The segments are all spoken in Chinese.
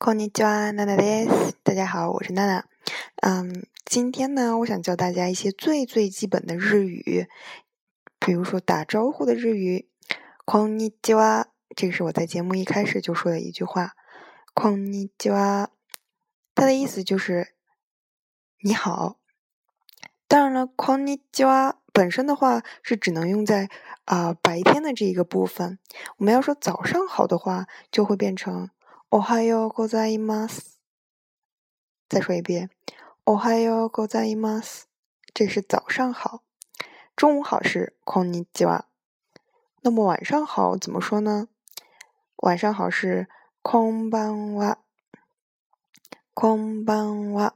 こんにちは、娜娜です。大家好，我是娜娜。嗯，今天呢，我想教大家一些最最基本的日语，比如说打招呼的日语。こんにちは，这个是我在节目一开始就说的一句话。こんにちは，它的意思就是你好。当然了，こんにちは本身的话是只能用在啊白天的这一个部分。我们要说早上好的话，就会变成。 おはようございます。再说一遍，おはようございます。这是早上好。中午好是こんにちは。那么晚上好怎么说呢？晚上好是こんばんは。こんばんは。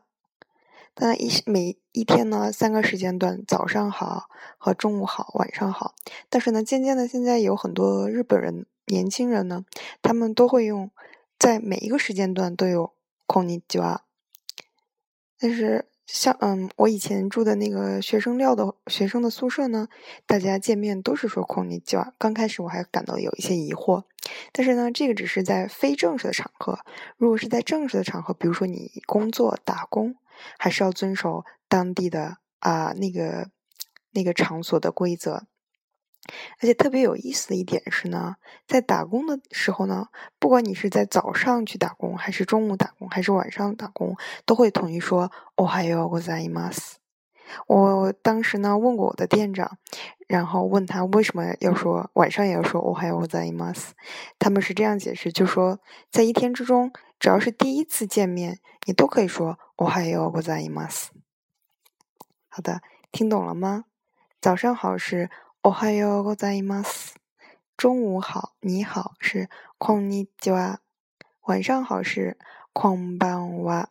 当然，一每一天呢，三个时间段，早上好和中午好，晚上好。但是呢，渐渐的，现在有很多日本人年轻人呢，他们都会用。 在每一个时间段都有空尼吉瓦，但是像嗯，我以前住的那个学生料的学生的宿舍呢，大家见面都是说空尼吉瓦。刚开始我还感到有一些疑惑，但是呢，这个只是在非正式的场合。如果是在正式的场合，比如说你工作打工，还是要遵守当地的啊那个那个场所的规则。而且特别有意思的一点是呢，在打工的时候呢，不管你是在早上去打工，还是中午打工，还是晚上打工，都会统一说“おはようございます”。我当时呢问过我的店长，然后问他为什么要说晚上也要说“おはようございます”，他们是这样解释，就说在一天之中，只要是第一次见面，你都可以说“おはようございます”。好的，听懂了吗？早上好是。 おはようございます。中午好，你好是こんにちは。晚上好是こんばんは。